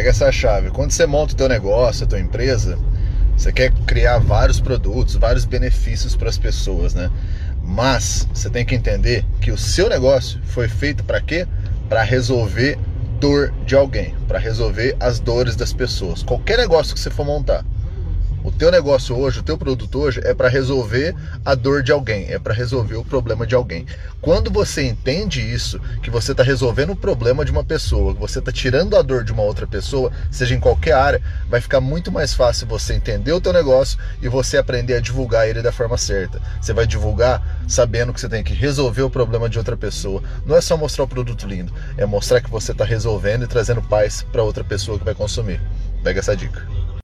Pega essa chave. Quando você monta o teu negócio, a tua empresa, você quer criar vários produtos, vários benefícios para as pessoas, né? Mas você tem que entender que o seu negócio foi feito para quê? Para resolver dor de alguém, para resolver as dores das pessoas. Qualquer negócio que você for montar, o teu negócio hoje, o teu produto hoje é para resolver a dor de alguém, é para resolver o problema de alguém. Quando você entende isso, que você está resolvendo o problema de uma pessoa, que você está tirando a dor de uma outra pessoa, seja em qualquer área, vai ficar muito mais fácil você entender o teu negócio e você aprender a divulgar ele da forma certa. Você vai divulgar sabendo que você tem que resolver o problema de outra pessoa. Não é só mostrar o produto lindo, é mostrar que você está resolvendo e trazendo paz para outra pessoa que vai consumir. Pega essa dica.